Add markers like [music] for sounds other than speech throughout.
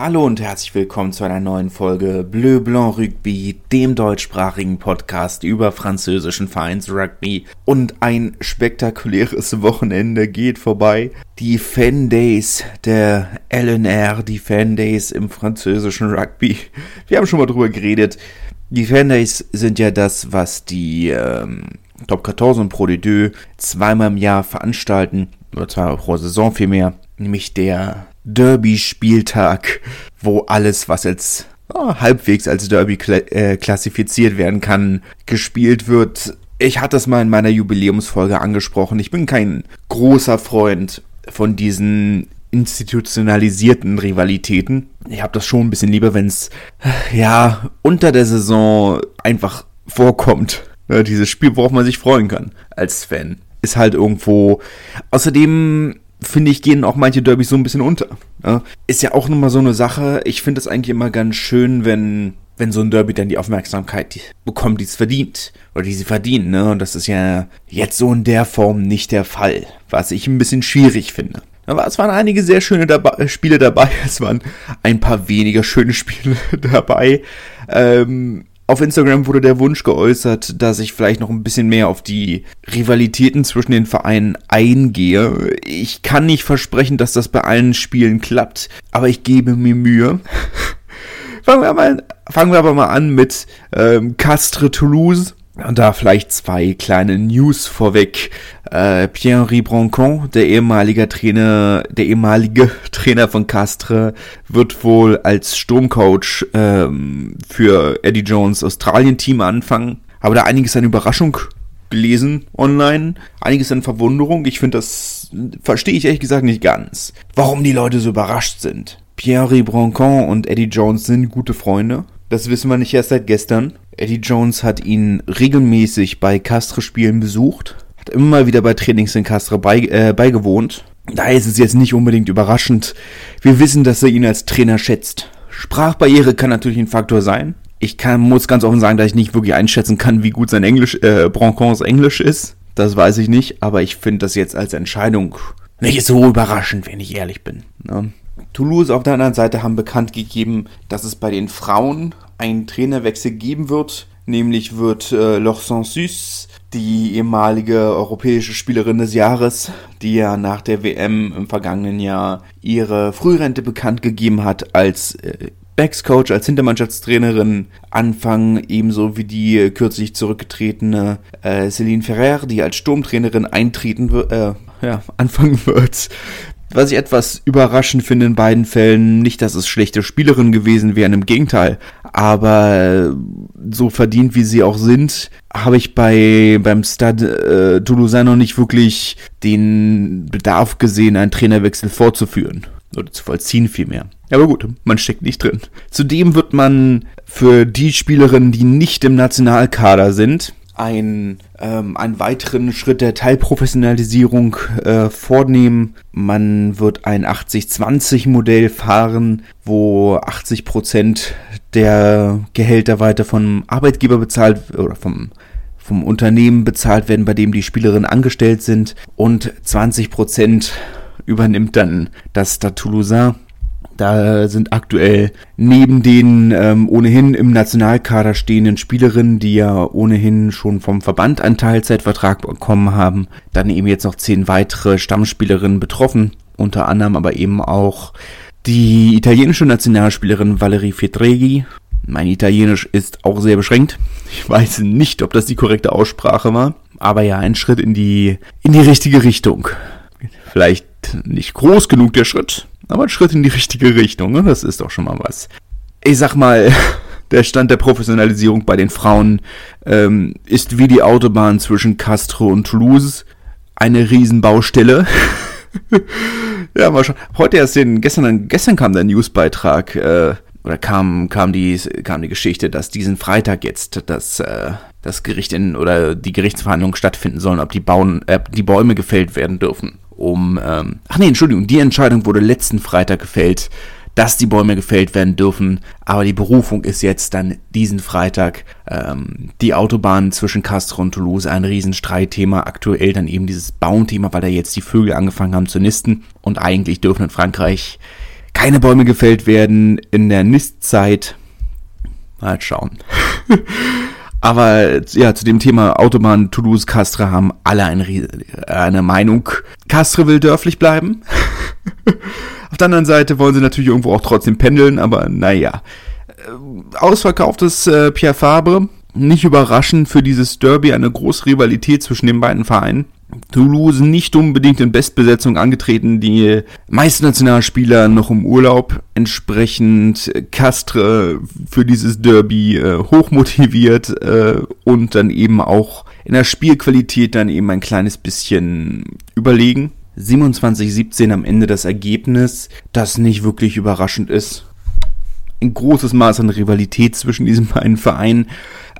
Hallo und herzlich willkommen zu einer neuen Folge Bleu Blanc Rugby, dem deutschsprachigen Podcast über französischen Vereins Rugby. Und ein spektakuläres Wochenende geht vorbei. Die Fan Days der LNR, die Fan Days im französischen Rugby. Wir haben schon mal drüber geredet. Die Fan Days sind ja das, was die ähm, Top 14 und Pro de Deux zweimal im Jahr veranstalten. Oder zweimal pro Saison vielmehr. Nämlich der Derby-Spieltag, wo alles, was jetzt oh, halbwegs als Derby kla äh, klassifiziert werden kann, gespielt wird. Ich hatte es mal in meiner Jubiläumsfolge angesprochen. Ich bin kein großer Freund von diesen institutionalisierten Rivalitäten. Ich habe das schon ein bisschen lieber, wenn es ja unter der Saison einfach vorkommt. Ja, dieses Spiel, worauf man sich freuen kann als Fan. Ist halt irgendwo. Außerdem finde ich, gehen auch manche Derbys so ein bisschen unter. Ja? Ist ja auch nochmal so eine Sache. Ich finde es eigentlich immer ganz schön, wenn, wenn so ein Derby dann die Aufmerksamkeit bekommt, die es verdient. Oder die sie verdienen, ne? Und das ist ja jetzt so in der Form nicht der Fall. Was ich ein bisschen schwierig finde. Aber es waren einige sehr schöne dabei, Spiele dabei. [laughs] Es waren ein paar weniger schöne Spiele [laughs] dabei. Ähm, auf Instagram wurde der Wunsch geäußert, dass ich vielleicht noch ein bisschen mehr auf die Rivalitäten zwischen den Vereinen eingehe. Ich kann nicht versprechen, dass das bei allen Spielen klappt, aber ich gebe mir Mühe. [laughs] fangen, wir mal, fangen wir aber mal an mit ähm, Castres Toulouse. Und da vielleicht zwei kleine News vorweg. Äh, Pierre-Henri Broncon, der ehemalige Trainer, der ehemalige [laughs] Trainer von Castres, wird wohl als Sturmcoach ähm, für Eddie Jones Australien-Team anfangen. Habe da einiges an Überraschung gelesen online, einiges an Verwunderung. Ich finde, das verstehe ich ehrlich gesagt nicht ganz. Warum die Leute so überrascht sind. Pierre-Henri Broncon und Eddie Jones sind gute Freunde. Das wissen wir nicht erst seit gestern. Eddie Jones hat ihn regelmäßig bei Castre-Spielen besucht, hat immer wieder bei Trainings in Castre bei, äh, beigewohnt. Daher ist es jetzt nicht unbedingt überraschend. Wir wissen, dass er ihn als Trainer schätzt. Sprachbarriere kann natürlich ein Faktor sein. Ich kann, muss ganz offen sagen, dass ich nicht wirklich einschätzen kann, wie gut sein Englisch, äh, Broncons Englisch ist. Das weiß ich nicht, aber ich finde das jetzt als Entscheidung nicht so überraschend, wenn ich ehrlich bin. Ne? Toulouse auf der anderen Seite haben bekannt gegeben, dass es bei den Frauen einen Trainerwechsel geben wird. Nämlich wird äh, Loch Sansus, die ehemalige europäische Spielerin des Jahres, die ja nach der WM im vergangenen Jahr ihre Frührente bekannt gegeben hat als äh, Backscoach, als Hintermannschaftstrainerin anfangen, ebenso wie die kürzlich zurückgetretene äh, Celine Ferrer, die als Sturmtrainerin eintreten wird, äh, ja, [laughs] anfangen wird. Was ich etwas überraschend finde in beiden Fällen, nicht, dass es schlechte Spielerinnen gewesen wären, im Gegenteil. Aber äh, so verdient wie sie auch sind, habe ich bei beim Stade äh, Toulousain noch nicht wirklich den Bedarf gesehen, einen Trainerwechsel vorzuführen. Oder zu vollziehen vielmehr. Aber gut, man steckt nicht drin. Zudem wird man für die Spielerinnen, die nicht im Nationalkader sind, ein, ähm, einen weiteren Schritt der Teilprofessionalisierung äh, vornehmen. Man wird ein 80-20-Modell fahren, wo 80 Prozent der Gehälter weiter vom Arbeitgeber bezahlt oder vom vom Unternehmen bezahlt werden, bei dem die Spielerinnen angestellt sind und 20 Prozent übernimmt dann das Stade Toulousain da sind aktuell neben den ähm, ohnehin im Nationalkader stehenden Spielerinnen, die ja ohnehin schon vom Verband einen Teilzeitvertrag bekommen haben, dann eben jetzt noch zehn weitere Stammspielerinnen betroffen. Unter anderem aber eben auch die italienische Nationalspielerin Valerie Fedreghi. Mein Italienisch ist auch sehr beschränkt. Ich weiß nicht, ob das die korrekte Aussprache war, aber ja, ein Schritt in die, in die richtige Richtung. Vielleicht nicht groß genug der Schritt, aber ein Schritt in die richtige Richtung, ne? das ist doch schon mal was. Ich sag mal, [laughs] der Stand der Professionalisierung bei den Frauen ähm, ist wie die Autobahn zwischen Castro und Toulouse eine Riesenbaustelle. [laughs] ja, mal schon. Heute erst den, gestern, gestern kam der Newsbeitrag, äh, oder kam, kam die, kam die Geschichte, dass diesen Freitag jetzt das, äh, das Gericht in, oder die Gerichtsverhandlungen stattfinden sollen, ob die Bauen, äh, die Bäume gefällt werden dürfen um, ähm, ach nee, Entschuldigung, die Entscheidung wurde letzten Freitag gefällt, dass die Bäume gefällt werden dürfen, aber die Berufung ist jetzt dann diesen Freitag. Ähm, die Autobahn zwischen Castro und Toulouse ein Riesenstreitthema, aktuell dann eben dieses Baumthema, weil da jetzt die Vögel angefangen haben zu nisten und eigentlich dürfen in Frankreich keine Bäume gefällt werden in der Nistzeit. Mal schauen. [laughs] Aber ja, zu dem Thema Autobahn Toulouse-Castres haben alle eine, eine Meinung. Castres will dörflich bleiben. [laughs] Auf der anderen Seite wollen sie natürlich irgendwo auch trotzdem pendeln, aber naja. Äh, ausverkauftes äh, Pierre Fabre. Nicht überraschend für dieses Derby eine große Rivalität zwischen den beiden Vereinen. Toulouse nicht unbedingt in Bestbesetzung angetreten, die meisten Nationalspieler noch im Urlaub, entsprechend Castre für dieses Derby äh, hochmotiviert äh, und dann eben auch in der Spielqualität dann eben ein kleines bisschen überlegen. 27-17 am Ende das Ergebnis, das nicht wirklich überraschend ist. Ein großes Maß an Rivalität zwischen diesen beiden Vereinen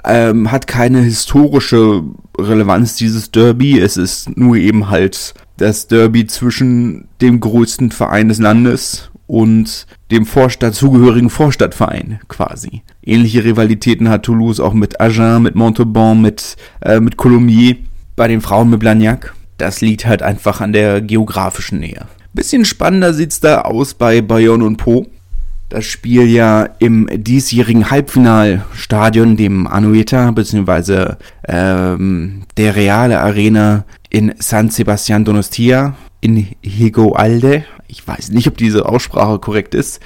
ähm, hat keine historische Relevanz, dieses Derby. Es ist nur eben halt das Derby zwischen dem größten Verein des Landes und dem Vorstadt zugehörigen Vorstadtverein quasi. Ähnliche Rivalitäten hat Toulouse auch mit Agen, mit Montauban, mit, äh, mit Colomiers, bei den Frauen mit Blagnac. Das liegt halt einfach an der geografischen Nähe. Bisschen spannender sieht's da aus bei Bayonne und Po das Spiel ja im diesjährigen Halbfinalstadion, dem Anueta, beziehungsweise ähm, der Reale Arena in San Sebastian Donostia in Higualde. Ich weiß nicht, ob diese Aussprache korrekt ist.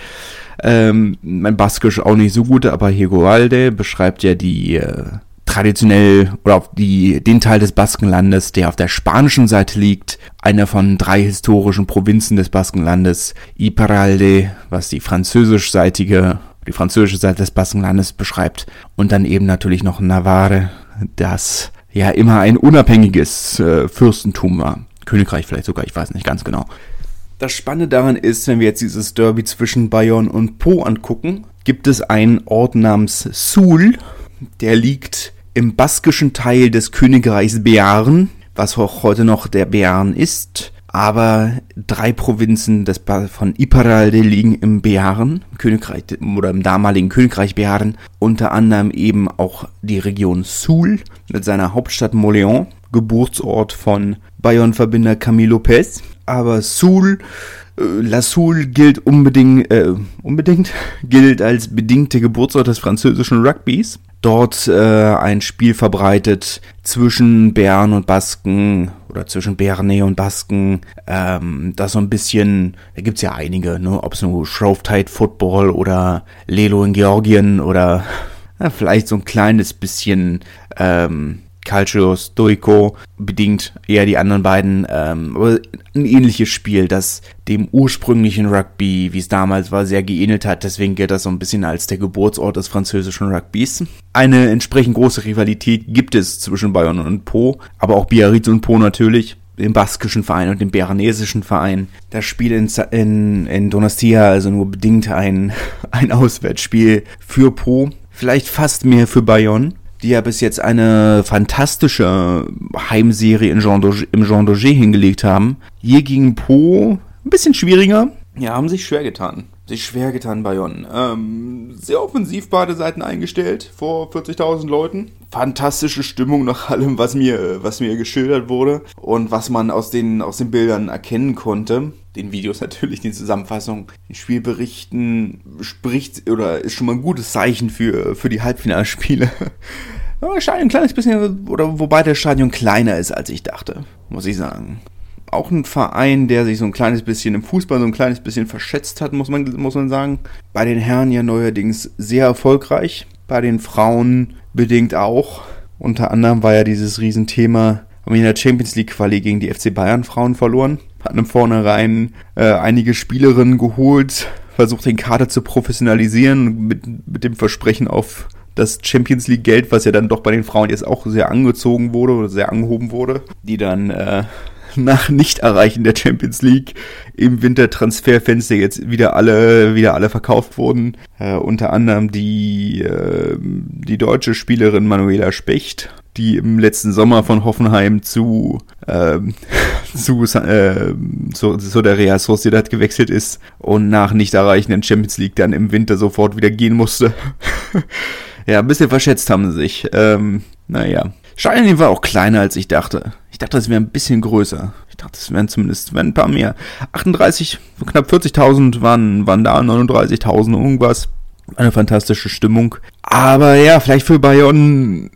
Ähm, mein Baskisch auch nicht so gut, aber Higualde beschreibt ja die äh, traditionell oder auf die, den Teil des Baskenlandes, der auf der spanischen Seite liegt, einer von drei historischen Provinzen des Baskenlandes, Iparralde, was die französischseitige, die französische Seite des Baskenlandes beschreibt, und dann eben natürlich noch Navarre, das ja immer ein unabhängiges äh, Fürstentum war. Königreich vielleicht sogar, ich weiß nicht ganz genau. Das Spannende daran ist, wenn wir jetzt dieses Derby zwischen Bayonne und Po angucken, gibt es einen Ort namens Sul, der liegt im baskischen Teil des Königreichs Bearn, was auch heute noch der Bearn ist. Aber drei Provinzen des von Iparralde liegen im Bearn, Königreich oder im damaligen Königreich Bearn, unter anderem eben auch die Region Sul mit seiner Hauptstadt Moléon, Geburtsort von Bayern-Verbinder Camille Lopez. Aber Sul äh, La Soule gilt unbedingt, äh, unbedingt, [laughs] gilt als bedingte Geburtsort des französischen Rugbys. Dort äh, ein Spiel verbreitet zwischen Bären und Basken oder zwischen Bernay und Basken, ähm, das so ein bisschen, da gibt's ja einige, ne, ob es nur Shrovetide Football oder Lelo in Georgien oder [laughs] ja, vielleicht so ein kleines bisschen ähm, Calcio Stoico bedingt eher die anderen beiden, ähm, aber ein ähnliches Spiel, das dem ursprünglichen Rugby, wie es damals war, sehr geähnelt hat. Deswegen gilt das so ein bisschen als der Geburtsort des französischen Rugbys. Eine entsprechend große Rivalität gibt es zwischen Bayern und Po, aber auch Biarritz und Po natürlich dem baskischen Verein und dem beranesischen Verein. Das Spiel in, in, in Donostia also nur bedingt ein, [laughs] ein Auswärtsspiel für Po, vielleicht fast mehr für Bayonne die ja bis jetzt eine fantastische Heimserie in Jean im Jean Daugé hingelegt haben. Hier gegen Po ein bisschen schwieriger. Ja, haben sich schwer getan. Sich schwer getan, Bayonne. Ähm, sehr offensiv beide Seiten eingestellt vor 40.000 Leuten. Fantastische Stimmung nach allem, was mir, was mir geschildert wurde und was man aus den, aus den Bildern erkennen konnte den Videos [laughs] natürlich, die Zusammenfassung, den Spielberichten spricht oder ist schon mal ein gutes Zeichen für, für die Halbfinalspiele. [laughs] Aber Stadion ein kleines bisschen, oder wobei der Stadion kleiner ist, als ich dachte, muss ich sagen. Auch ein Verein, der sich so ein kleines bisschen im Fußball so ein kleines bisschen verschätzt hat, muss man, muss man sagen. Bei den Herren ja neuerdings sehr erfolgreich. Bei den Frauen bedingt auch. Unter anderem war ja dieses Riesenthema, haben wir in der Champions League Quali gegen die FC Bayern Frauen verloren hat im Vornherein äh, einige Spielerinnen geholt, versucht den Kader zu professionalisieren mit, mit dem Versprechen auf das Champions League Geld, was ja dann doch bei den Frauen jetzt auch sehr angezogen wurde oder sehr angehoben wurde, die dann äh, nach Nicht-Erreichen der Champions League im Wintertransferfenster jetzt wieder alle wieder alle verkauft wurden. Äh, unter anderem die äh, die deutsche Spielerin Manuela Specht die im letzten Sommer von Hoffenheim zu, ähm, [laughs] zu, äh, zu, zu der Real Sociedad gewechselt ist und nach nicht erreichenden Champions League dann im Winter sofort wieder gehen musste. [laughs] ja, ein bisschen verschätzt haben sie sich. Ähm, naja. Stadion war auch kleiner, als ich dachte. Ich dachte, es wäre ein bisschen größer. Ich dachte, es wären zumindest wären ein paar mehr. 38, knapp 40.000 waren, waren da, 39.000 irgendwas. Eine fantastische Stimmung. Aber ja, vielleicht für Bayern.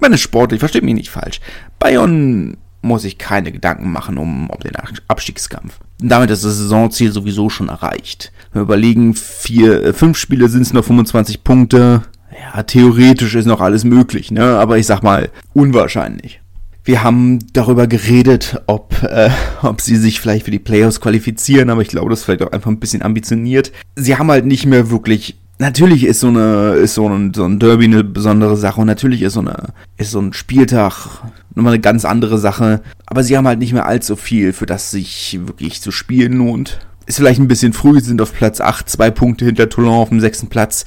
meine Sport, ich verstehe mich nicht falsch. Bayern muss ich keine Gedanken machen um, um den Abstiegskampf. Damit ist das Saisonziel sowieso schon erreicht. Wir überlegen, vier, äh, fünf Spiele sind es noch 25 Punkte. Ja, theoretisch ist noch alles möglich, ne? Aber ich sag mal, unwahrscheinlich. Wir haben darüber geredet, ob, äh, ob sie sich vielleicht für die Playoffs qualifizieren, aber ich glaube, das ist vielleicht auch einfach ein bisschen ambitioniert. Sie haben halt nicht mehr wirklich natürlich ist so eine ist so ein, so ein Derby eine besondere Sache und natürlich ist so eine ist so ein Spieltag nochmal eine ganz andere Sache, aber sie haben halt nicht mehr allzu viel, für das sich wirklich zu spielen lohnt. Ist vielleicht ein bisschen früh, sind auf Platz 8, zwei Punkte hinter Toulon auf dem sechsten Platz.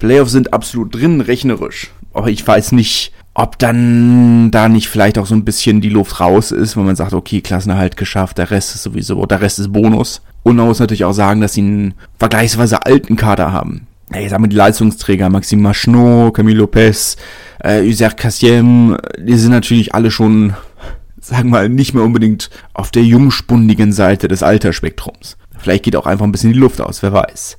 Playoffs sind absolut drin, rechnerisch. Aber ich weiß nicht, ob dann da nicht vielleicht auch so ein bisschen die Luft raus ist, wenn man sagt, okay, Klassenerhalt geschafft, der Rest ist sowieso, der Rest ist Bonus. Und man muss natürlich auch sagen, dass sie einen vergleichsweise alten Kader haben ich sag mal, die Leistungsträger, Maxime Machnot, Camille Lopez, äh, User Kassiem, die sind natürlich alle schon, sagen wir mal, nicht mehr unbedingt auf der jungspundigen Seite des Altersspektrums. Vielleicht geht auch einfach ein bisschen die Luft aus, wer weiß.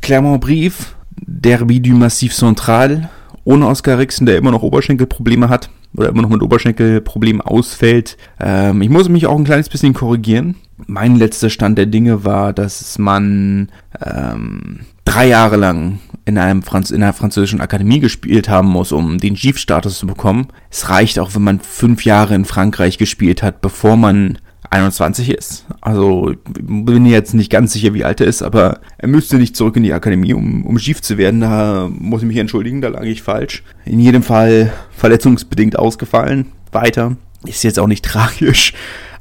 Clermont-Brief, Derby du Massif Central, ohne Oscar Rixen, der immer noch Oberschenkelprobleme hat oder immer noch mit Oberschenkelproblemen ausfällt. Ähm, ich muss mich auch ein kleines bisschen korrigieren. Mein letzter Stand der Dinge war, dass man ähm, drei Jahre lang in, einem Franz in einer französischen Akademie gespielt haben muss, um den Chief-Status zu bekommen. Es reicht auch, wenn man fünf Jahre in Frankreich gespielt hat, bevor man 21 ist. Also bin jetzt nicht ganz sicher, wie alt er ist, aber er müsste nicht zurück in die Akademie, um, um Chief zu werden. Da muss ich mich entschuldigen, da lag ich falsch. In jedem Fall verletzungsbedingt ausgefallen. Weiter. Ist jetzt auch nicht [laughs] tragisch.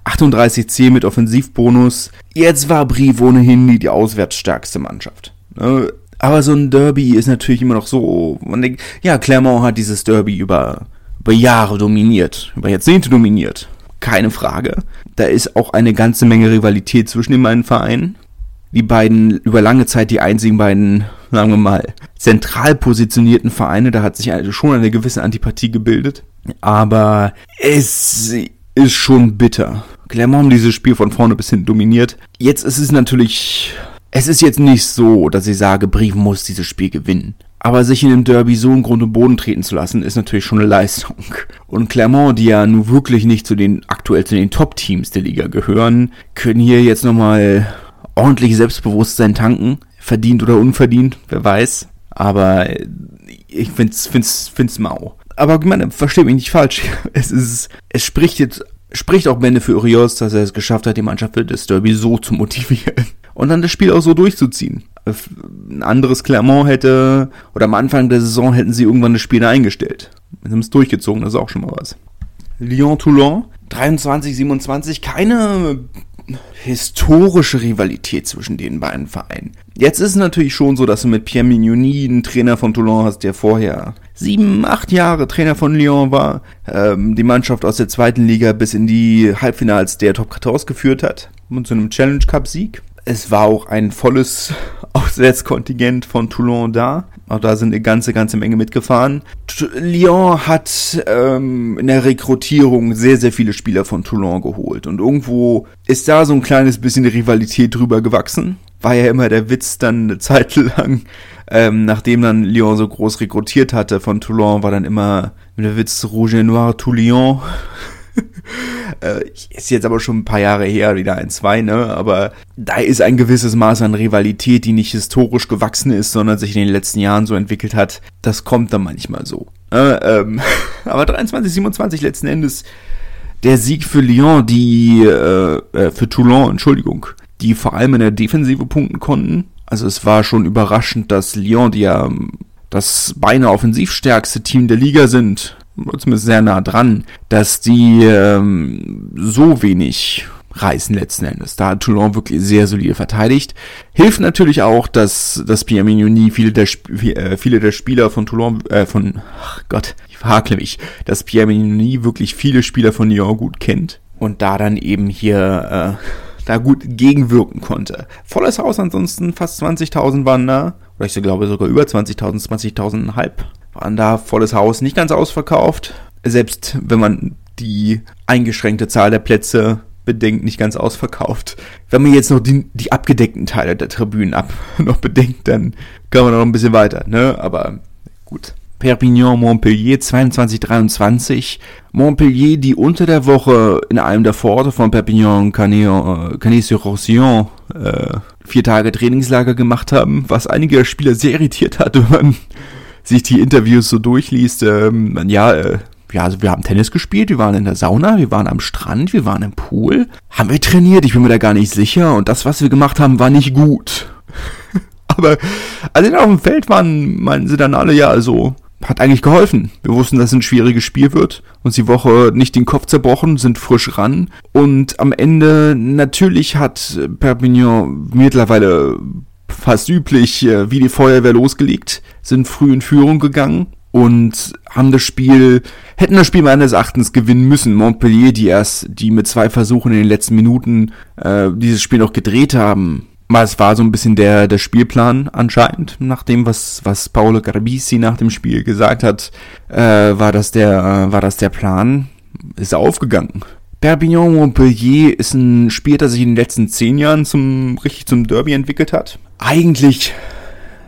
38C mit Offensivbonus. Jetzt war Brief ohnehin die auswärtsstärkste Mannschaft. Ne? Aber so ein Derby ist natürlich immer noch so. Man denkt, ja, Clermont hat dieses Derby über, über Jahre dominiert, über Jahrzehnte dominiert. Keine Frage. Da ist auch eine ganze Menge Rivalität zwischen den beiden Vereinen. Die beiden über lange Zeit die einzigen beiden, sagen wir mal, zentral positionierten Vereine. Da hat sich also schon eine gewisse Antipathie gebildet. Aber es ist schon bitter. Clermont dieses Spiel von vorne bis hinten dominiert. Jetzt ist es natürlich es ist jetzt nicht so, dass ich sage, Brief muss dieses Spiel gewinnen. Aber sich in dem Derby so im Grunde Boden treten zu lassen, ist natürlich schon eine Leistung. Und Clermont, die ja nun wirklich nicht zu den aktuell zu den Top-Teams der Liga gehören, können hier jetzt nochmal ordentlich Selbstbewusstsein tanken. Verdient oder unverdient, wer weiß. Aber ich find's, find's, find's mau. Aber ich meine, verstehe mich nicht falsch. [laughs] Es ist, es spricht jetzt, spricht auch Bände für Urios, dass er es geschafft hat, die Mannschaft für das Derby so zu motivieren und dann das Spiel auch so durchzuziehen. Ein anderes Clermont hätte, oder am Anfang der Saison hätten sie irgendwann das Spiel eingestellt. Sie haben es durchgezogen, das ist auch schon mal was. Lyon-Toulon, 23-27, keine historische Rivalität zwischen den beiden Vereinen. Jetzt ist es natürlich schon so, dass du mit Pierre Mignoni einen Trainer von Toulon hast, der vorher sieben, acht Jahre Trainer von Lyon war, ähm, die Mannschaft aus der zweiten Liga bis in die Halbfinals der Top 14 geführt hat und zu einem Challenge Cup Sieg. Es war auch ein volles [laughs] Auswärtskontingent von Toulon da. Auch da sind eine ganze, ganze Menge mitgefahren. Lyon hat ähm, in der Rekrutierung sehr, sehr viele Spieler von Toulon geholt. Und irgendwo ist da so ein kleines bisschen Rivalität drüber gewachsen. War ja immer der Witz dann eine Zeit lang, ähm, nachdem dann Lyon so groß rekrutiert hatte von Toulon, war dann immer der Witz Rouge et Noir Toulon. Äh, ist jetzt aber schon ein paar Jahre her, wieder ein, zwei, ne? Aber da ist ein gewisses Maß an Rivalität, die nicht historisch gewachsen ist, sondern sich in den letzten Jahren so entwickelt hat. Das kommt dann manchmal so. Äh, ähm, [laughs] aber 23, 27 letzten Endes der Sieg für Lyon, die, äh, äh, für Toulon, Entschuldigung, die vor allem in der Defensive punkten konnten. Also es war schon überraschend, dass Lyon, die ja ähm, das beinahe offensivstärkste Team der Liga sind, zumindest sehr nah dran, dass die ähm, so wenig reißen letzten Endes. Da hat Toulon wirklich sehr solide verteidigt. Hilft natürlich auch, dass, dass Pierre Mignoni viele der, äh, viele der Spieler von Toulon, äh, von, ach Gott, ich verhakle mich, dass Pierre Mignoni wirklich viele Spieler von Lyon gut kennt und da dann eben hier, äh, da gut gegenwirken konnte. Volles Haus ansonsten, fast 20.000 waren da, oder ich glaube sogar über 20.000, 20.000 halb waren da volles Haus, nicht ganz ausverkauft. Selbst wenn man die eingeschränkte Zahl der Plätze bedenkt, nicht ganz ausverkauft. Wenn man jetzt noch die, die abgedeckten Teile der Tribünen ab [laughs] noch bedenkt, dann kann man noch ein bisschen weiter, ne? Aber gut. Perpignan, Montpellier 22-23. Montpellier, die unter der Woche in einem der Vororte von Perpignan, Canet-sur-Roussillon, äh, vier Tage Trainingslager gemacht haben, was einige Spieler sehr irritiert hat, wenn man sich die Interviews so durchliest. Ähm, ja, äh, ja, also wir haben Tennis gespielt, wir waren in der Sauna, wir waren am Strand, wir waren im Pool. Haben wir trainiert, ich bin mir da gar nicht sicher. Und das, was wir gemacht haben, war nicht gut. [laughs] Aber als sie auf dem Feld waren, meinten sie dann alle, ja, also hat eigentlich geholfen. Wir wussten, dass es ein schwieriges Spiel wird. Uns die Woche nicht den Kopf zerbrochen, sind frisch ran. Und am Ende, natürlich hat Perpignan mittlerweile fast üblich äh, wie die Feuerwehr losgelegt, sind früh in Führung gegangen und haben das Spiel, hätten das Spiel meines Erachtens gewinnen müssen. Montpellier, die erst, die mit zwei Versuchen in den letzten Minuten äh, dieses Spiel noch gedreht haben. Es war so ein bisschen der, der Spielplan anscheinend, nach dem, was, was Paolo Garbisi nach dem Spiel gesagt hat, äh, war das der, äh, war das der Plan, ist aufgegangen. Perpignan Montpellier ist ein Spiel, das sich in den letzten zehn Jahren zum, richtig zum Derby entwickelt hat. Eigentlich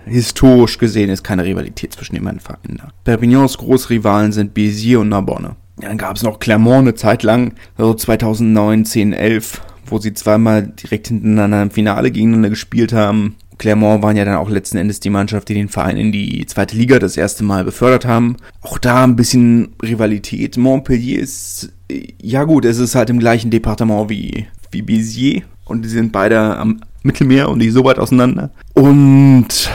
historisch gesehen ist keine Rivalität zwischen den beiden Vereinen da. Perpignans Großrivalen sind Béziers und Narbonne. Dann gab es noch Clermont eine Zeit lang, also 2009, 10, 11, wo sie zweimal direkt hintereinander im Finale gegeneinander gespielt haben. Clermont waren ja dann auch letzten Endes die Mannschaft, die den Verein in die zweite Liga das erste Mal befördert haben. Auch da ein bisschen Rivalität. Montpellier ist, ja gut, es ist halt im gleichen Departement wie, wie Béziers. Und die sind beide am Mittelmeer und die so weit auseinander. Und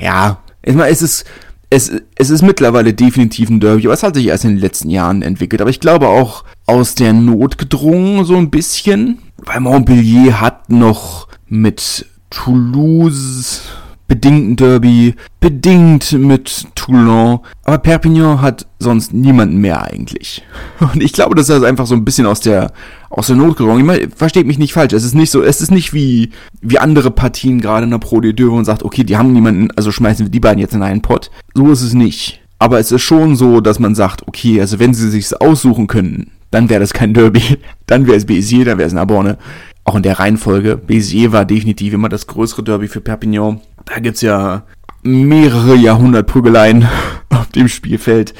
ja, erstmal es ist es, es ist mittlerweile definitiv ein Derby, aber es hat sich erst in den letzten Jahren entwickelt. Aber ich glaube auch aus der Not gedrungen so ein bisschen, weil Montpellier hat noch mit Toulouse bedingt ein Derby, bedingt mit Toulon, aber Perpignan hat sonst niemanden mehr eigentlich. [laughs] Und ich glaube, das ist einfach so ein bisschen aus der aus der Not gerungen. Ich meine, versteht mich nicht falsch, es ist nicht so, es ist nicht wie wie andere Partien gerade in der Pro de Deux und sagt, okay, die haben niemanden, also schmeißen wir die beiden jetzt in einen Pott. So ist es nicht. Aber es ist schon so, dass man sagt, okay, also wenn sie sich's aussuchen können, dann wäre das kein Derby, [laughs] dann wäre es Béziers, dann wäre es Narbonne. Auch in der Reihenfolge. Béziers war definitiv immer das größere Derby für Perpignan. Da gibt's ja mehrere Jahrhundert Prügeleien [laughs] auf dem Spielfeld.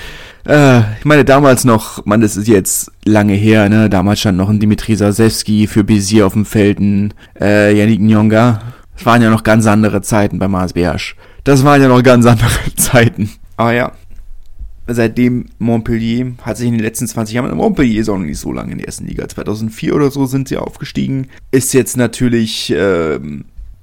Äh, ich meine, damals noch, man, das ist jetzt lange her, ne? Damals stand noch ein Dimitri Sasewski für Bézier auf dem Feld, ein äh, Yannick Nyonga. Das waren ja noch ganz andere Zeiten bei Mars Beasch. Das waren ja noch ganz andere [laughs] Zeiten. Aber ja, seitdem Montpellier hat sich in den letzten 20 Jahren, Montpellier ist auch noch nicht so lange in der ersten Liga, 2004 oder so sind sie aufgestiegen, ist jetzt natürlich äh,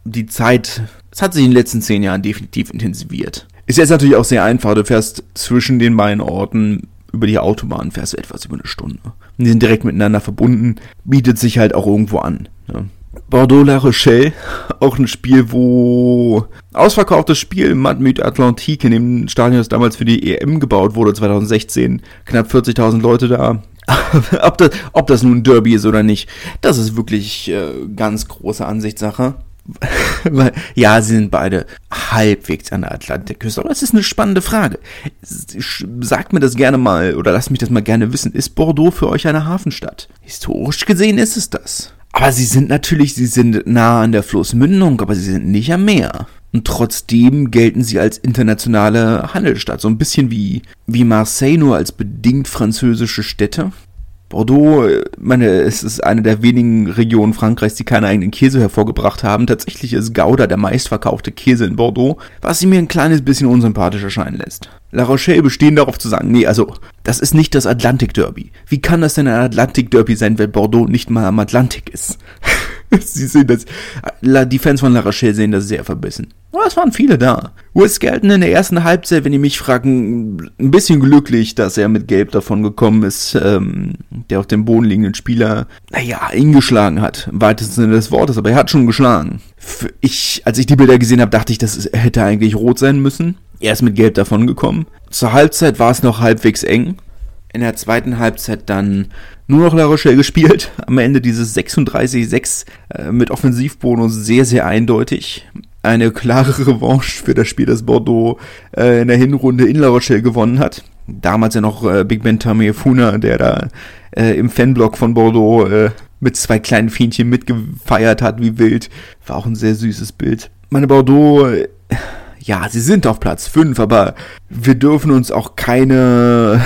die Zeit, es hat sich in den letzten 10 Jahren definitiv intensiviert. Ist jetzt natürlich auch sehr einfach, du fährst zwischen den beiden Orten über die Autobahn, fährst du etwas über eine Stunde. Und die sind direkt miteinander verbunden, bietet sich halt auch irgendwo an. Ne? Bordeaux-La Rochelle, [laughs] auch ein Spiel, wo ausverkauftes Spiel Madmut Atlantique in dem Stadion, das damals für die EM gebaut wurde, 2016, knapp 40.000 Leute da. [laughs] ob, das, ob das nun Derby ist oder nicht, das ist wirklich äh, ganz große Ansichtssache. [laughs] Ja, sie sind beide halbwegs an der Atlantikküste. Aber es ist eine spannende Frage. Sagt mir das gerne mal oder lasst mich das mal gerne wissen. Ist Bordeaux für euch eine Hafenstadt? Historisch gesehen ist es das. Aber sie sind natürlich, sie sind nah an der Flussmündung, aber sie sind nicht am Meer. Und trotzdem gelten sie als internationale Handelsstadt. So ein bisschen wie, wie Marseille, nur als bedingt französische Städte. Bordeaux, meine, es ist eine der wenigen Regionen Frankreichs, die keinen eigenen Käse hervorgebracht haben. Tatsächlich ist Gouda der meistverkaufte Käse in Bordeaux, was sie mir ein kleines bisschen unsympathisch erscheinen lässt. La Rochelle bestehen darauf zu sagen, nee, also, das ist nicht das Atlantik Derby. Wie kann das denn ein Atlantik Derby sein, wenn Bordeaux nicht mal am Atlantik ist? [laughs] [laughs] Sie sehen das, die Fans von La Rochelle sehen das sehr verbissen. Oh, es waren viele da. Wes Skelton in der ersten Halbzeit, wenn die mich fragen, ein bisschen glücklich, dass er mit Gelb davon gekommen ist, ähm, der auf dem Boden liegenden Spieler, naja, ihn geschlagen hat, im weitesten Sinne des Wortes, aber er hat schon geschlagen. Ich, als ich die Bilder gesehen habe, dachte ich, das hätte eigentlich rot sein müssen. Er ist mit Gelb davon gekommen. Zur Halbzeit war es noch halbwegs eng. In der zweiten Halbzeit dann nur noch La Rochelle gespielt. [laughs] Am Ende dieses 36-6 äh, mit Offensivbonus sehr, sehr eindeutig. eine klare Revanche für das Spiel, das Bordeaux äh, in der Hinrunde in La Rochelle gewonnen hat. Damals ja noch äh, Big Ben Funa, der da äh, im Fanblock von Bordeaux äh, mit zwei kleinen Fähnchen mitgefeiert hat, wie wild. War auch ein sehr süßes Bild. Meine Bordeaux, äh, ja, sie sind auf Platz 5, aber wir dürfen uns auch keine,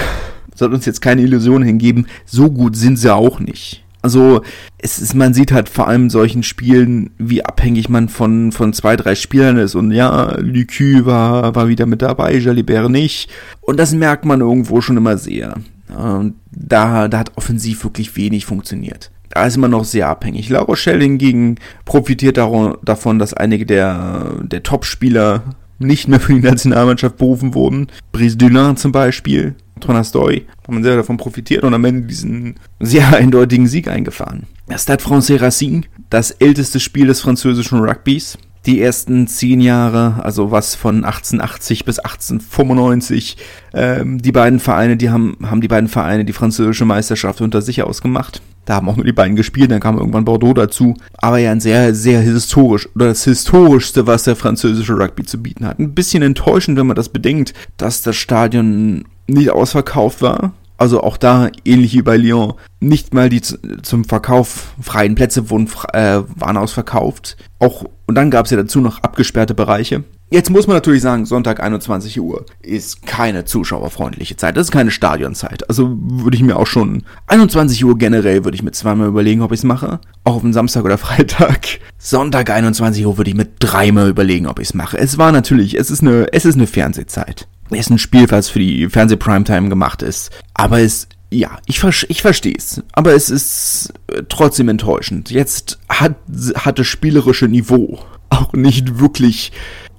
sollten uns jetzt keine Illusionen hingeben, so gut sind sie auch nicht. Also, es ist, man sieht halt vor allem in solchen Spielen, wie abhängig man von, von zwei, drei Spielern ist. Und ja, Lucu war, war wieder mit dabei, Jalibert nicht. Und das merkt man irgendwo schon immer sehr. Und da, da hat offensiv wirklich wenig funktioniert. Da ist man noch sehr abhängig. La Rochelle hingegen profitiert davon, dass einige der, der Top-Spieler nicht mehr für die Nationalmannschaft berufen wurden. Brice Dulin zum Beispiel, Tronastoy, haben sehr davon profitiert und am Ende diesen sehr [laughs] eindeutigen Sieg eingefahren. Stade Francais Racing, das älteste Spiel des französischen Rugbys. Die ersten zehn Jahre, also was von 1880 bis 1895, ähm, die beiden Vereine, die haben, haben die beiden Vereine die französische Meisterschaft unter sich ausgemacht. Da haben auch nur die beiden gespielt, dann kam irgendwann Bordeaux dazu. Aber ja, ein sehr, sehr historisch, oder das historischste, was der französische Rugby zu bieten hat. Ein bisschen enttäuschend, wenn man das bedenkt, dass das Stadion nicht ausverkauft war. Also auch da, ähnlich wie bei Lyon, nicht mal die zum Verkauf freien Plätze wurden, äh, waren ausverkauft. Auch, und dann gab es ja dazu noch abgesperrte Bereiche. Jetzt muss man natürlich sagen, Sonntag 21 Uhr ist keine zuschauerfreundliche Zeit. Das ist keine Stadionzeit. Also würde ich mir auch schon 21 Uhr generell würde ich mir zweimal überlegen, ob ich es mache. Auch auf dem Samstag oder [laughs] Freitag. Sonntag 21 Uhr würde ich mir dreimal überlegen, ob ich es mache. Es war natürlich, es ist eine, es ist eine Fernsehzeit. Ist ein Spiel, was für die Fernseh-Primetime gemacht ist. Aber es ja, ich, ich verstehe es. Aber es ist äh, trotzdem enttäuschend. Jetzt hat, hat das spielerische Niveau auch nicht wirklich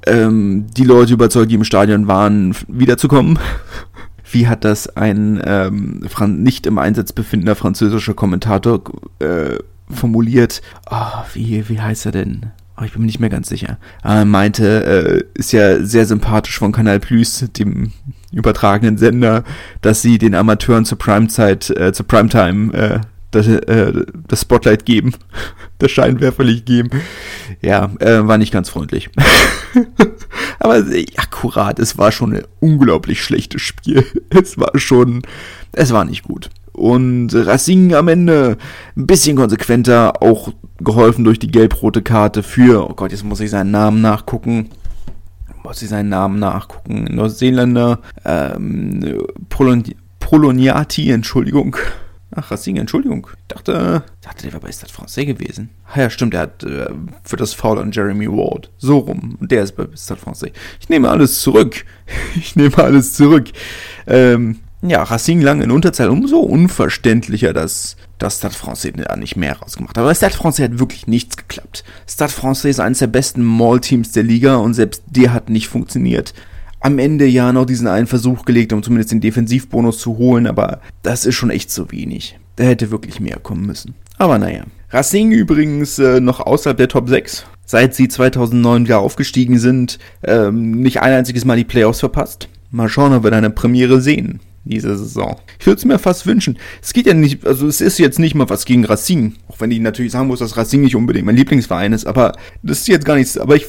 ähm, die Leute überzeugt, die im Stadion waren, wiederzukommen. [laughs] Wie hat das ein ähm, nicht im Einsatz befindender französischer Kommentator äh, formuliert? Oh, wie, wie heißt er denn? Oh, ich bin mir nicht mehr ganz sicher. Er meinte, äh, ist ja sehr sympathisch von Canal Plus, dem übertragenen Sender, dass sie den Amateuren zur Primezeit, äh, zur Primetime äh, das, äh, das Spotlight geben, [laughs] das Scheinwerferlicht geben. Ja, äh, war nicht ganz freundlich. [laughs] Aber äh, akkurat, es war schon ein unglaublich schlechtes Spiel. [laughs] Es war schon, es war nicht gut. Und Racing am Ende ein bisschen konsequenter, auch geholfen durch die gelb-rote Karte für, oh Gott, jetzt muss ich seinen Namen nachgucken. Muss ich seinen Namen nachgucken. Neuseeländer, ähm, Poloniati, Entschuldigung. Ach, Racing, Entschuldigung. Ich dachte, dachte, der war bei Stade Francais gewesen. Ah ja, stimmt, er hat äh, für das Foul an Jeremy Ward. So rum. Und der ist bei Stade Francais. Ich nehme alles zurück. [laughs] Ich nehme alles zurück. Ähm, ja, Racing lange in Unterzahl. Umso unverständlicher, dass das Stade Francais da nicht mehr rausgemacht hat. Aber Stade Francais hat wirklich nichts geklappt. Stade Francais ist eines der besten Mall-Teams der Liga und selbst der hat nicht funktioniert am Ende ja noch diesen einen Versuch gelegt, um zumindest den Defensivbonus zu holen, aber das ist schon echt zu wenig. Da hätte wirklich mehr kommen müssen. Aber naja. Racing übrigens äh, noch außerhalb der Top 6. Seit sie 2009 wieder aufgestiegen sind, ähm, nicht ein einziges Mal die Playoffs verpasst. Mal schauen, ob wir da eine Premiere sehen diese Saison. Ich würde es mir fast wünschen. Es geht ja nicht, also es ist jetzt nicht mal was gegen Racing. Auch wenn ich natürlich sagen muss, dass Racing nicht unbedingt mein Lieblingsverein ist, aber das ist jetzt gar nichts. Aber ich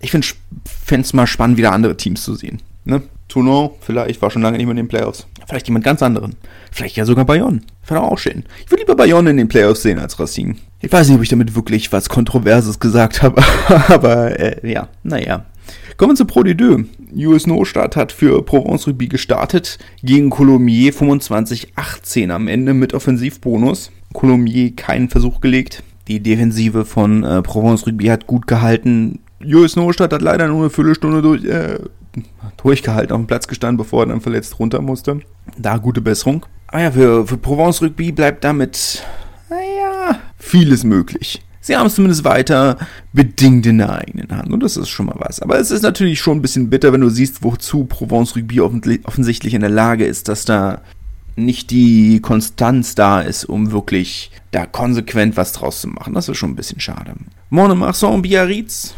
ich fände es mal spannend, wieder andere Teams zu sehen. Ne? Toulon, vielleicht, war schon lange nicht mehr in den Playoffs. Vielleicht jemand ganz anderen. Vielleicht ja sogar Bayonne. Fand auch schön. Ich würde lieber Bayonne in den Playoffs sehen als Racine. Ich weiß nicht, ob ich damit wirklich was Kontroverses gesagt habe, [laughs] aber äh, ja, naja. Kommen wir zu Pro D2. US Neustadt hat für Provence Rugby gestartet, gegen Colomiers 25-18 am Ende mit Offensivbonus. Colomiers keinen Versuch gelegt. Die Defensive von äh, Provence Rugby hat gut gehalten, Julius Nostadt hat leider nur eine Viertelstunde durch, äh, durchgehalten, auf dem Platz gestanden, bevor er dann verletzt runter musste. Da gute Besserung. Ah ja, für, für Provence Rugby bleibt damit, naja, vieles möglich. Sie haben es zumindest weiter bedingt in der eigenen Hand und das ist schon mal was. Aber es ist natürlich schon ein bisschen bitter, wenn du siehst, wozu Provence Rugby offensichtlich in der Lage ist, dass da nicht die Konstanz da ist, um wirklich da konsequent was draus zu machen. Das ist schon ein bisschen schade. Monemarsan Biarritz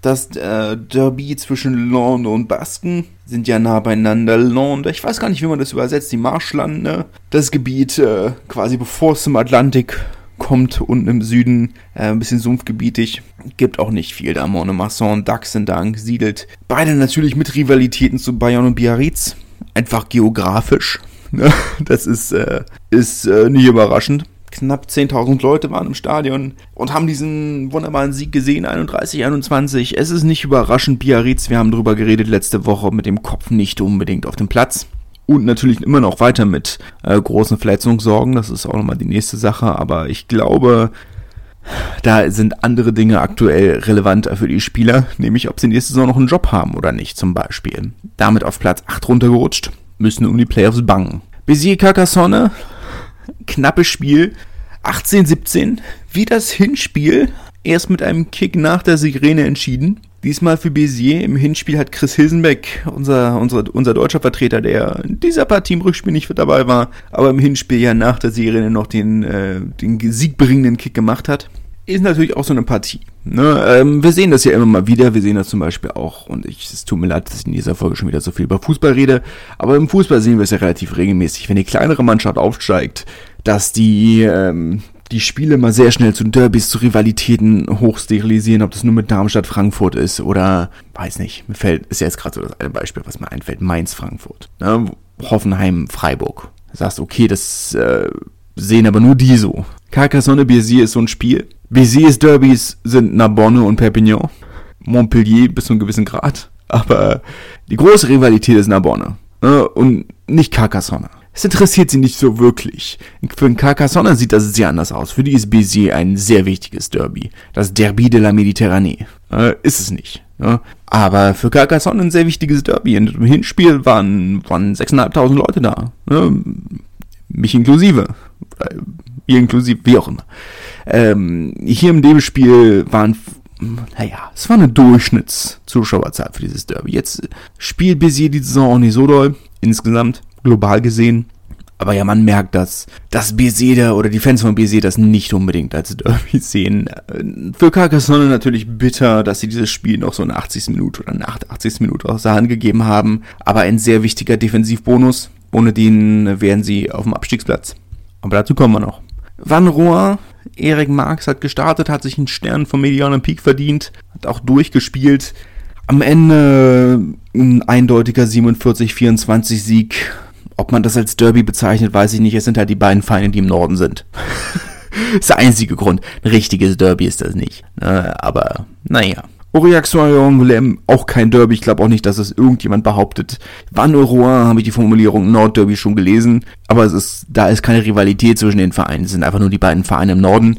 das äh, Derby zwischen Lande und Basken sind ja nah beieinander. Lande, ich weiß gar nicht, wie man das übersetzt, die Marschlande, das Gebiet äh, quasi bevor es zum Atlantik kommt unten im Süden, äh, ein bisschen sumpfgebietig. Gibt auch nicht viel da. Monemasson, Dax sind da angesiedelt. Beide natürlich mit Rivalitäten zu Bayern und Biarritz. Einfach geografisch. Ne? Das ist, äh, ist äh, nicht überraschend. Knapp 10.000 Leute waren im Stadion und haben diesen wunderbaren Sieg gesehen, 31-21. Es ist nicht überraschend, Biarritz, wir haben drüber geredet letzte Woche, mit dem Kopf nicht unbedingt auf dem Platz und natürlich immer noch weiter mit äh, großen Verletzungssorgen. Das ist auch nochmal die nächste Sache. Aber ich glaube, da sind andere Dinge aktuell relevanter für die Spieler, nämlich ob sie nächste Saison noch einen Job haben oder nicht zum Beispiel. Damit auf Platz 8 runtergerutscht, müssen um die Playoffs bangen. Bézier Carcassonne, knappes Spiel, 18-17, wie das Hinspiel, erst mit einem Kick nach der Sirene entschieden. Diesmal für Bézier. Im Hinspiel hat Chris Hilsenbeck, unser, unser, unser deutscher Vertreter, der in dieser Partie im Rückspiel nicht dabei war, aber im Hinspiel ja nach der Serie noch den, äh, den siegbringenden Kick gemacht hat. Ist natürlich auch so eine Partie. Ne? Ähm, wir sehen das ja immer mal wieder. Wir sehen das zum Beispiel auch, und ich, es tut mir leid, dass ich in dieser Folge schon wieder so viel über Fußball rede, aber im Fußball sehen wir es ja relativ regelmäßig. Wenn die kleinere Mannschaft aufsteigt, dass die ähm, die Spiele mal sehr schnell zu Derbys, zu Rivalitäten hochsterilisieren, ob das nur mit Darmstadt Frankfurt ist oder, weiß nicht, mir fällt, ist ja jetzt gerade so das eine Beispiel, was mir einfällt, Mainz Frankfurt, ne? Hoffenheim Freiburg. Du sagst, okay, das äh, sehen aber nur die so. Carcassonne Béziers ist so ein Spiel. Béziers Derbys sind Narbonne und Perpignan. Montpellier bis zu einem gewissen Grad. Aber die große Rivalität ist Narbonne. Ne? Und nicht Carcassonne. Es interessiert sie nicht so wirklich. Für den Carcassonne sieht das sehr anders aus. Für die ist Béziers ein sehr wichtiges Derby. Das Derby de la Méditerranée. Äh, ist es nicht. Ne? Aber für Carcassonne ein sehr wichtiges Derby. Im Hinspiel waren, waren 6.500 Leute da. Ne? Mich inklusive. Äh, ihr inklusive, wie auch immer. Ähm, hier in dem Spiel waren naja, es war eine Durchschnittszuschauerzahl für dieses Derby. Jetzt spielt Béziers die Saison auch nicht so doll, insgesamt global gesehen. Aber ja, man merkt, dass das BC oder die Fans von BC das nicht unbedingt als Derby sehen. Für Carcassonne natürlich bitter, dass sie dieses Spiel noch so in 80. Minute oder der 80. Minute aus der Hand gegeben haben. Aber ein sehr wichtiger Defensivbonus. Ohne den wären sie auf dem Abstiegsplatz. Aber dazu kommen wir noch. Van Rohr, Erik Marx hat gestartet, hat sich einen Stern vom Medianen Peak verdient, hat auch durchgespielt. Am Ende ein eindeutiger 47-24 Sieg ob man das als Derby bezeichnet, weiß ich nicht. Es sind halt die beiden Feinde, die im Norden sind. [laughs] ist der einzige Grund. Ein richtiges Derby ist das nicht. Ne? Aber, naja. Aurillac Soyon auch kein Derby. Ich glaube auch nicht, dass es irgendjemand behauptet. Van Rouen habe ich die Formulierung Nordderby schon gelesen. Aber es ist, da ist keine Rivalität zwischen den Vereinen. Es sind einfach nur die beiden Vereine im Norden.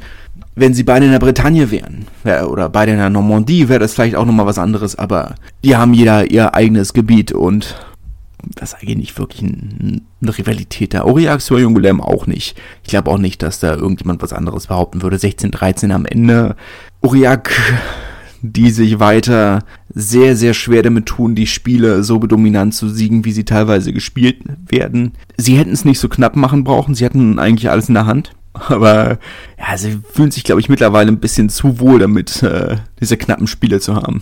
Wenn sie beide in der Bretagne wären, oder beide in der Normandie, wäre das vielleicht auch nochmal was anderes, aber die haben jeder ihr eigenes Gebiet und das ist eigentlich nicht wirklich ein, eine Rivalität da. Aurillac Soyunculem auch nicht. Ich glaube auch nicht, dass da irgendjemand was anderes behaupten würde. 16-13 am Ende. Aurillac, die sich weiter sehr, sehr schwer damit tun, die Spiele so dominant zu siegen, wie sie teilweise gespielt werden. Sie hätten es nicht so knapp machen brauchen. Sie hatten eigentlich alles in der Hand. Aber ja, sie fühlen sich, glaube ich, mittlerweile ein bisschen zu wohl damit, äh, diese knappen Spiele zu haben.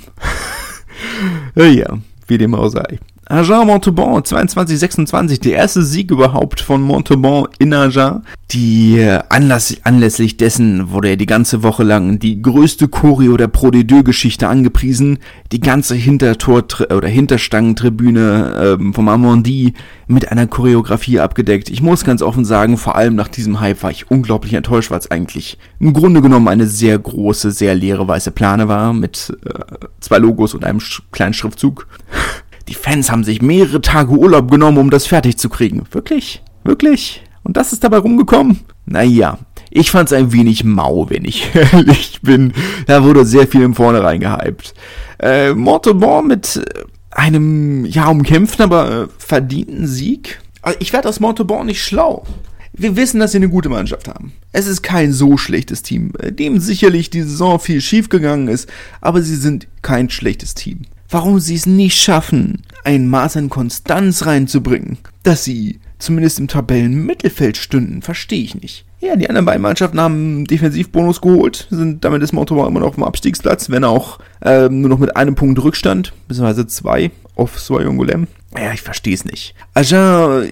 [laughs] ja, wie dem auch sei. Agen Montauban 22-26, der erste Sieg überhaupt von Montauban in Agen. Die äh, Anlass, anlässlich dessen wurde ja die ganze Woche lang die größte Choreo der Pro de Geschichte angepriesen. Die ganze Hintertor oder Hinterstangentribüne ähm, vom Amondi mit einer Choreografie abgedeckt. Ich muss ganz offen sagen, vor allem nach diesem Hype war ich unglaublich enttäuscht, weil es eigentlich im Grunde genommen eine sehr große, sehr leere weiße Plane war mit äh, zwei Logos und einem sch kleinen Schriftzug. [laughs] Die Fans haben sich mehrere Tage Urlaub genommen, um das fertig zu kriegen. Wirklich? Wirklich? Und das ist dabei rumgekommen? Naja, ich fand's ein wenig mau, wenn ich [laughs] ehrlich bin. Da wurde sehr viel im Vornherein gehypt. Äh, Montauban mit äh, einem, ja, umkämpften, aber äh, verdienten Sieg. Also ich werde aus Montauban nicht schlau. Wir wissen, dass sie eine gute Mannschaft haben. Es ist kein so schlechtes Team, dem sicherlich die Saison viel schiefgegangen ist, aber sie sind kein schlechtes Team warum sie es nicht schaffen, ein Maß an Konstanz reinzubringen, dass sie zumindest im Tabellenmittelfeld stünden, verstehe ich nicht. Ja, die anderen beiden Mannschaften haben Defensivbonus geholt, sind damit ist Montauban immer noch auf dem Abstiegsplatz, wenn auch äh, nur noch mit einem Punkt Rückstand, beziehungsweise zwei auf Soyongolem. Ja, ich verstehe es nicht. Agen,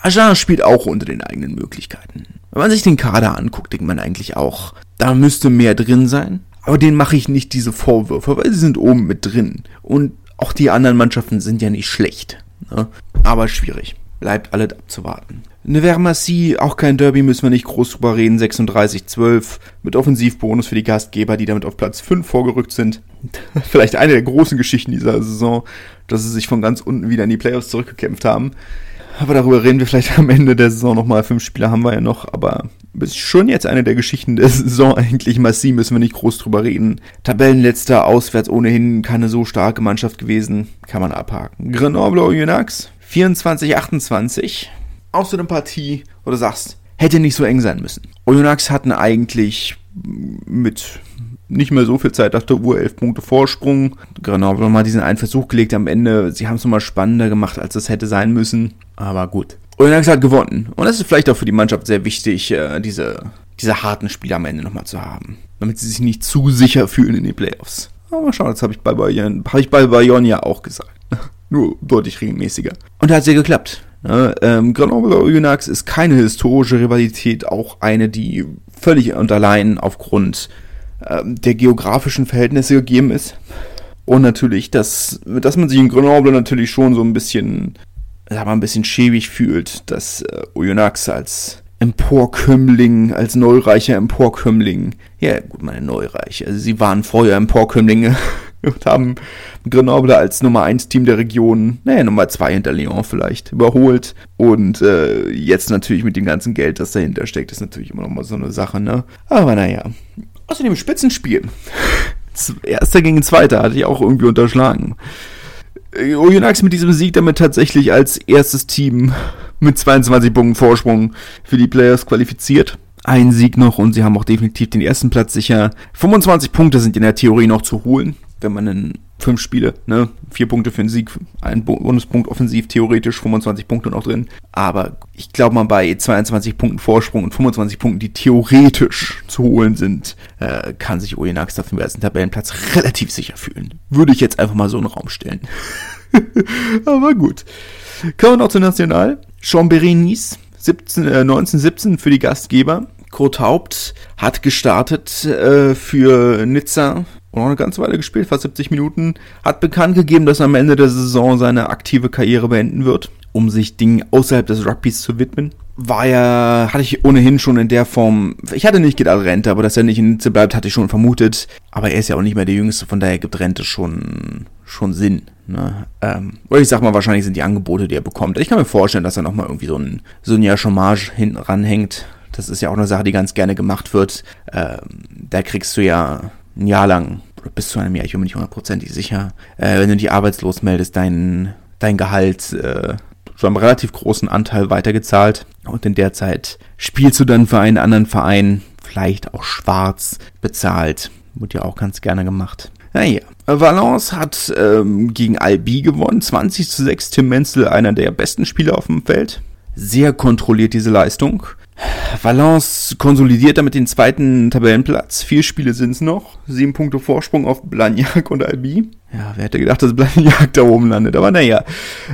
Agen spielt auch unter den eigenen Möglichkeiten. Wenn man sich den Kader anguckt, denkt man eigentlich auch, da müsste mehr drin sein. Aber denen mache ich nicht diese Vorwürfe, weil sie sind oben mit drin. Und auch die anderen Mannschaften sind ja nicht schlecht. Ne? Aber schwierig. Bleibt alles abzuwarten. Eine Vermassi, auch kein Derby, müssen wir nicht groß drüber reden. 36-12 mit Offensivbonus für die Gastgeber, die damit auf Platz 5 vorgerückt sind. [laughs] Vielleicht eine der großen Geschichten dieser Saison, dass sie sich von ganz unten wieder in die Playoffs zurückgekämpft haben. Aber darüber reden wir vielleicht am Ende der Saison nochmal. Fünf Spieler haben wir ja noch, aber ist schon jetzt eine der Geschichten der [laughs] Saison eigentlich. Massi müssen wir nicht groß drüber reden. Tabellenletzter, auswärts ohnehin keine so starke Mannschaft gewesen. Kann man abhaken. Grenoble Oyonnax, 24-28. Auch so eine Partie, wo du sagst, hätte nicht so eng sein müssen. Oyonnax hatten eigentlich mit nicht mehr so viel Zeit nach der Uhr, elf Punkte Vorsprung. Grenoble mal diesen einen Versuch gelegt am Ende. Sie haben es nochmal spannender gemacht, als es hätte sein müssen. Aber gut. Oyonnax hat gewonnen. Und das ist vielleicht auch für die Mannschaft sehr wichtig, äh, diese, diese harten Spiele am Ende nochmal zu haben. Damit sie sich nicht zu sicher fühlen in den Playoffs. Aber schauen, das habe ich bei Bayern, habe ich bei Bayern ja auch gesagt. [laughs] Nur deutlich regelmäßiger. Und da hat es ja geklappt. Ne? Ähm, Grenoble Oyonnax ist keine historische Rivalität, auch eine, die völlig und allein aufgrund ähm, der geografischen Verhältnisse gegeben ist. Und natürlich, dass, dass man sich in Grenoble natürlich schon so ein bisschen, sag mal, ein bisschen schäbig fühlt, dass äh, Oyonnax als Emporkömmling, als neureicher Emporkömmling, ja gut, meine Neureiche, also sie waren vorher Emporkömmlinge [laughs] und haben Grenoble als Nummer 1 Team der Region, naja, Nummer 2 hinter Lyon vielleicht, überholt. Und äh, jetzt natürlich mit dem ganzen Geld, das dahinter steckt, ist natürlich immer noch mal so eine Sache, ne? Aber naja. Außerdem Spitzenspiel. [laughs] Erster gegen Zweiter hatte ich auch irgendwie unterschlagen. Oyonnax mit diesem Sieg damit tatsächlich als erstes Team mit 22 Punkten Vorsprung für die Players qualifiziert. Ein Sieg noch und sie haben auch definitiv den ersten Platz sicher. 25 Punkte sind in der Theorie noch zu holen wenn man in fünf Spiele, ne, vier Punkte für einen Sieg, ein Bonuspunkt offensiv, theoretisch 25 Punkte noch drin. Aber ich glaube mal bei 22 Punkten Vorsprung und 25 Punkten, die theoretisch zu holen sind, äh, kann sich Oyonnax auf dem ersten Tabellenplatz relativ sicher fühlen. Würde ich jetzt einfach mal so in den Raum stellen. [laughs] Aber gut. Kommen wir noch zur National. Chambéry-Nice, 17, äh, 1917 für die Gastgeber. Kurt Haupt hat gestartet äh, für Nizza und auch eine ganze Weile gespielt, fast 70 Minuten, hat bekannt gegeben, dass er am Ende der Saison seine aktive Karriere beenden wird, um sich Dingen außerhalb des Rugbys zu widmen. War ja, hatte ich ohnehin schon in der Form, ich hatte nicht gedacht Rente, aber dass er nicht in Nizza bleibt, hatte ich schon vermutet. Aber er ist ja auch nicht mehr der Jüngste, von daher gibt Rente schon, schon Sinn. Ne? Ähm, oder ich sag mal, wahrscheinlich sind die Angebote, die er bekommt. Ich kann mir vorstellen, dass er nochmal irgendwie so ein, so ein Jahr Chômage hinten ranhängt. Das ist ja auch eine Sache, die ganz gerne gemacht wird. Ähm, da kriegst du ja ein Jahr lang, oder bis zu einem Jahr, ich bin mir nicht hundertprozentig sicher, äh, wenn du dich arbeitslos meldest, dein, dein Gehalt äh, zu einem relativ großen Anteil weitergezahlt. Und in der Zeit spielst du dann für einen anderen Verein, vielleicht auch schwarz bezahlt. Wird ja auch ganz gerne gemacht. Naja, Valence hat ähm, gegen Albi gewonnen. 20 zu 6. Tim Menzel, einer der besten Spieler auf dem Feld. Sehr kontrolliert diese Leistung. Valence konsolidiert damit den zweiten Tabellenplatz. Vier Spiele sind es noch. Sieben Punkte Vorsprung auf Blagnac und Albi. Ja, wer hätte gedacht, dass Blagnac [laughs] da oben landet. Aber naja,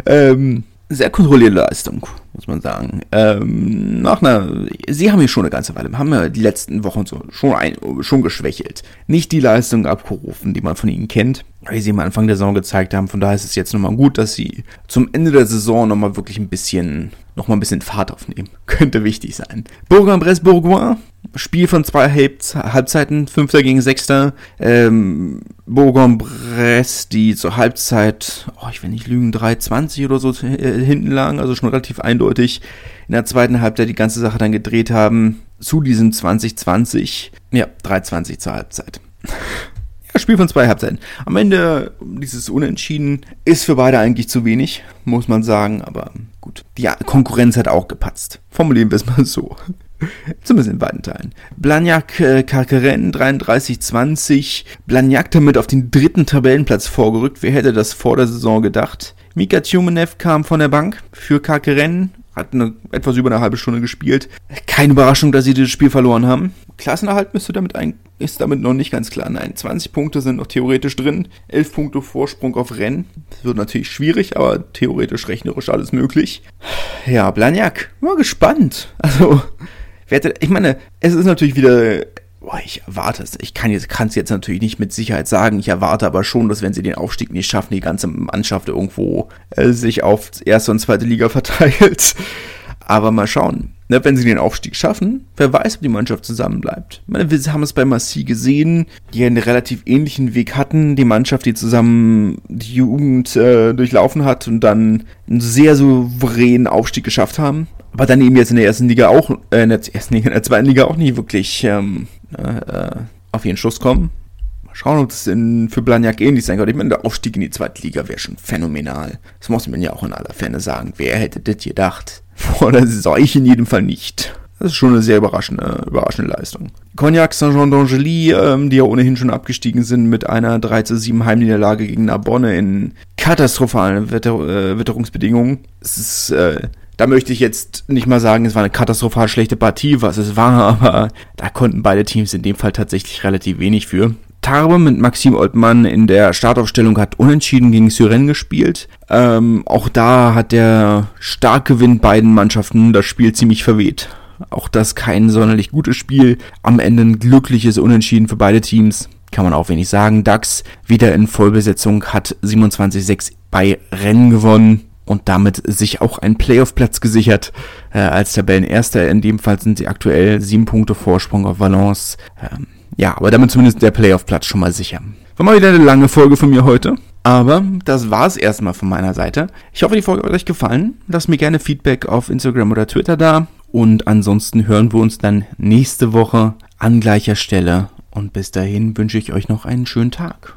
ähm, sehr kontrollierte Leistung, muss man sagen. Ähm, nach einer, sie haben hier schon eine ganze Weile, haben ja die letzten Wochen so schon, ein, schon geschwächelt. Nicht die Leistung abgerufen, die man von ihnen kennt, wie sie am Anfang der Saison gezeigt haben. Von daher ist es jetzt nochmal gut, dass sie zum Ende der Saison nochmal wirklich ein bisschen, nochmal ein bisschen Fahrt aufnehmen. [laughs] Könnte wichtig sein. Bourg-en-Bresse-Bourgoin Spiel von zwei Halbzeiten, Fünfter gegen Sechster. Ähm, Bourg-en-Bresse, die zur Halbzeit, oh, ich will nicht lügen, 3,20 oder so äh, hinten lagen, also schon relativ eindeutig. In der zweiten Halbzeit die ganze Sache dann gedreht haben zu diesem 2020. Ja, 3,20 zur Halbzeit. ja, Spiel von zwei Halbzeiten. Am Ende dieses Unentschieden ist für beide eigentlich zu wenig, muss man sagen, aber gut. Die Konkurrenz hat auch gepatzt. Formulieren wir es mal so. Zumindest in beiden Teilen. Blagnac äh, Carqueren 33-20. Blagnac damit auf den dritten Tabellenplatz vorgerückt. Wer hätte das vor der Saison gedacht? Mika Tjumenev kam von der Bank für Carqueren. Hat eine, etwas über eine halbe Stunde gespielt. Keine Überraschung, dass sie dieses Spiel verloren haben. Klassenerhalt müsste damit ein, ist damit noch nicht ganz klar. Nein, 20 Punkte sind noch theoretisch drin. 11 Punkte Vorsprung auf Rennen. Das wird natürlich schwierig, aber theoretisch rechnerisch alles möglich. Ja, Blagnac. Mal gespannt. Also, ich meine, es ist natürlich wieder Boah, ich erwarte es. Ich kann es jetzt natürlich nicht mit Sicherheit sagen. Ich erwarte aber schon, dass wenn sie den Aufstieg nicht schaffen, die ganze Mannschaft irgendwo äh, sich auf erste und zweite Liga [laughs] verteilt. Aber mal schauen. Ne, wenn sie den Aufstieg schaffen, wer weiß, ob die Mannschaft zusammenbleibt. Meine, wir haben es bei Massi gesehen, die einen relativ ähnlichen Weg hatten. Die Mannschaft, die zusammen die Jugend äh, durchlaufen hat und dann einen sehr souveränen Aufstieg geschafft haben. Aber dann eben jetzt in der ersten Liga auch, äh, in der ersten Liga, in der zweiten Liga auch nicht wirklich ähm, äh, auf ihren Schuss kommen. Mal schauen, ob das in, für Blagnac ähnlich sein könnte. Ich meine, der Aufstieg in die zweite Liga wäre schon phänomenal. Das muss man ja auch in aller Ferne sagen. Wer hätte das gedacht? [laughs] Vor der Saison ich in jedem Fall nicht. Das ist schon eine sehr überraschende, überraschende Leistung. Cognac Saint-Jean d'Angely, ähm, die ja ohnehin schon abgestiegen sind mit einer 3 zu 7 Heimniederlage gegen Narbonne in katastrophalen Wetter, äh, Witterungsbedingungen. Es ist äh, da möchte ich jetzt nicht mal sagen, es war eine katastrophal schlechte Partie, was es war, [laughs] aber da konnten beide Teams in dem Fall tatsächlich relativ wenig für. Tarbe mit Maxim Oldmann in der Startaufstellung hat unentschieden gegen Syren gespielt. Ähm, auch da hat der Starkgewinn beiden Mannschaften das Spiel ziemlich verweht. Auch das kein sonderlich gutes Spiel. Am Ende ein glückliches Unentschieden für beide Teams. Kann man auch wenig sagen. DAX wieder in Vollbesetzung hat 27-6 bei Rennen gewonnen und damit sich auch einen Playoff-Platz gesichert äh, als Tabellenerster. In dem Fall sind sie aktuell sieben Punkte Vorsprung auf Valence. Ähm, ja, aber damit zumindest der Playoff-Platz schon mal sicher. War mal wieder eine lange Folge von mir heute. Aber das war's erstmal von meiner Seite. Ich hoffe, die Folge hat euch gefallen. Lasst mir gerne Feedback auf Instagram oder Twitter da. Und ansonsten hören wir uns dann nächste Woche an gleicher Stelle. Und bis dahin wünsche ich euch noch einen schönen Tag.